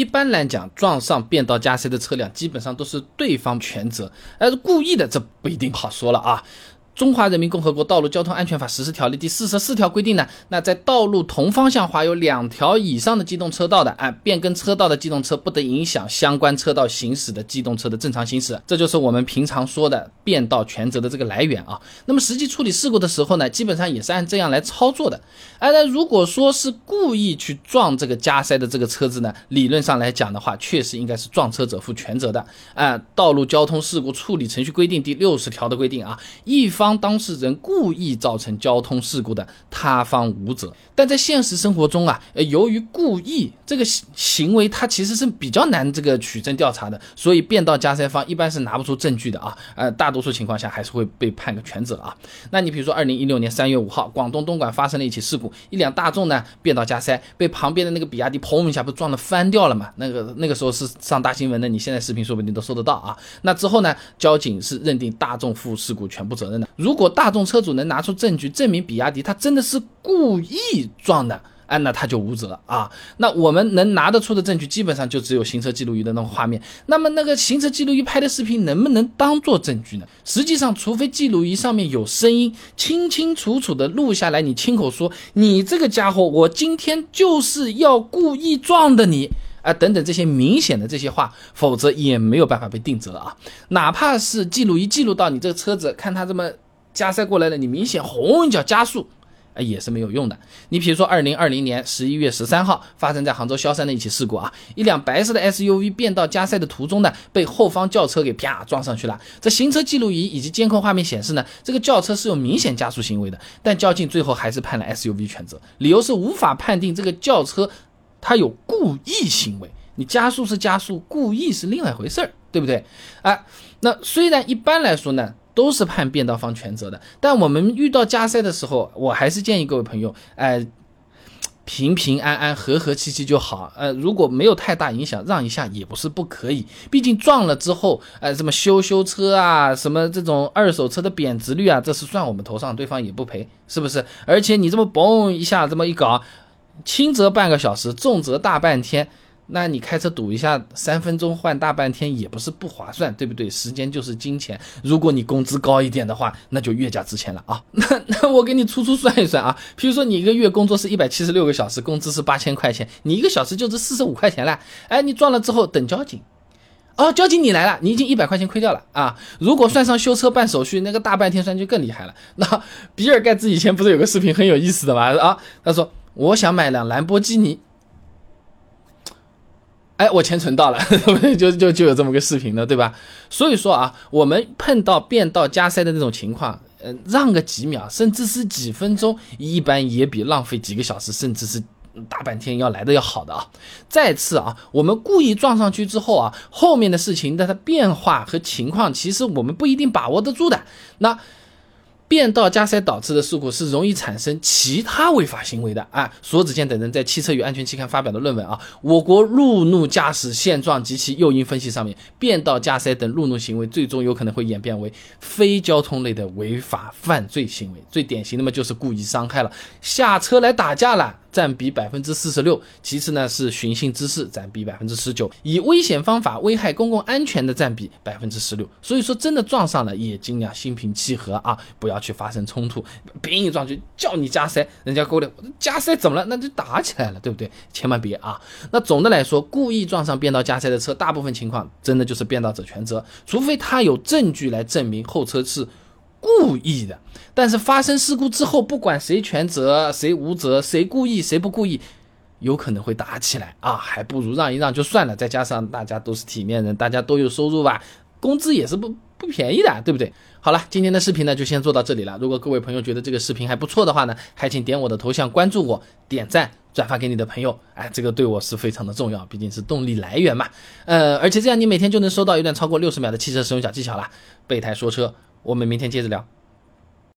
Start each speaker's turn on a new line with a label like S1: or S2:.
S1: 一般来讲，撞上变道加塞的车辆，基本上都是对方全责，而是故意的，这不一定好说了啊。中华人民共和国道路交通安全法实施条例第四十四条规定呢，那在道路同方向划有两条以上的机动车道的，啊，变更车道的机动车不得影响相关车道行驶的机动车的正常行驶，这就是我们平常说的变道全责的这个来源啊。那么实际处理事故的时候呢，基本上也是按这样来操作的。哎，那如果说是故意去撞这个加塞的这个车子呢，理论上来讲的话，确实应该是撞车者负全责的。按道路交通事故处理程序规定第六十条的规定啊，一方。当事人故意造成交通事故的，他方无责。但在现实生活中啊，呃，由于故意这个行为，它其实是比较难这个取证调查的，所以变道加塞方一般是拿不出证据的啊。呃，大多数情况下还是会被判个全责啊。那你比如说，二零一六年三月五号，广东东莞发生了一起事故，一辆大众呢变道加塞，被旁边的那个比亚迪砰一下不撞了翻掉了嘛？那个那个时候是上大新闻的，你现在视频说不定都搜得到啊。那之后呢，交警是认定大众负事故全部责任的。如果大众车主能拿出证据证明比亚迪他真的是故意撞的，哎，那他就无责啊。那我们能拿得出的证据，基本上就只有行车记录仪的那个画面。那么那个行车记录仪拍的视频能不能当做证据呢？实际上，除非记录仪上面有声音，清清楚楚的录下来，你亲口说你这个家伙，我今天就是要故意撞的你。啊，等等这些明显的这些话，否则也没有办法被定责啊。哪怕是记录仪记录到你这个车子，看它这么加塞过来了，你明显红一脚加速，啊，也是没有用的。你比如说，二零二零年十一月十三号发生在杭州萧山的一起事故啊，一辆白色的 SUV 变道加塞的途中呢，被后方轿车给啪撞上去了。这行车记录仪以及监控画面显示呢，这个轿车是有明显加速行为的，但交警最后还是判了 SUV 全责，理由是无法判定这个轿车。它有故意行为，你加速是加速，故意是另外一回事儿，对不对？啊，那虽然一般来说呢，都是判变道方全责的，但我们遇到加塞的时候，我还是建议各位朋友，哎，平平安安、和和气气就好。呃，如果没有太大影响，让一下也不是不可以。毕竟撞了之后，呃，什么修修车啊，什么这种二手车的贬值率啊，这是算我们头上，对方也不赔，是不是？而且你这么嘣一下，这么一搞。轻则半个小时，重则大半天。那你开车堵一下，三分钟换大半天也不是不划算，对不对？时间就是金钱。如果你工资高一点的话，那就越加值钱了啊。那 那我给你粗粗算一算啊，比如说你一个月工作是一百七十六个小时，工资是八千块钱，你一个小时就值四十五块钱了。哎，你撞了之后等交警，哦，交警你来了，你已经一百块钱亏掉了啊。如果算上修车办手续，那个大半天算就更厉害了。那比尔盖茨以前不是有个视频很有意思的吗？啊，他说。我想买辆兰博基尼，哎，我钱存到了，就就就有这么个视频了，对吧？所以说啊，我们碰到变道加塞的那种情况，呃，让个几秒，甚至是几分钟，一般也比浪费几个小时，甚至是大半天要来的要好的啊。再次啊，我们故意撞上去之后啊，后面的事情的它变化和情况，其实我们不一定把握得住的。那。变道加塞导致的事故是容易产生其他违法行为的啊！索子健等人在《汽车与安全》期刊发表的论文啊，我国路怒驾驶现状及其诱因分析上面，变道加塞等路怒行为最终有可能会演变为非交通类的违法犯罪行为，最典型的嘛就是故意伤害了，下车来打架了。占比百分之四十六，其次呢是寻衅滋事，占比百分之十九，以危险方法危害公共安全的占比百分之十六。所以说，真的撞上了也尽量心平气和啊，不要去发生冲突。别一撞就叫你加塞，人家过来加塞怎么了？那就打起来了，对不对？千万别啊！那总的来说，故意撞上变道加塞的车，大部分情况真的就是变道者全责，除非他有证据来证明后车是。故意的，但是发生事故之后，不管谁全责谁无责，谁故意谁不故意，有可能会打起来啊，还不如让一让就算了。再加上大家都是体面人，大家都有收入吧，工资也是不不便宜的，对不对？好了，今天的视频呢就先做到这里了。如果各位朋友觉得这个视频还不错的话呢，还请点我的头像关注我，点赞转发给你的朋友，哎，这个对我是非常的重要，毕竟是动力来源嘛。呃，而且这样你每天就能收到一段超过六十秒的汽车使用小技巧了。备胎说车。我们明天接着聊。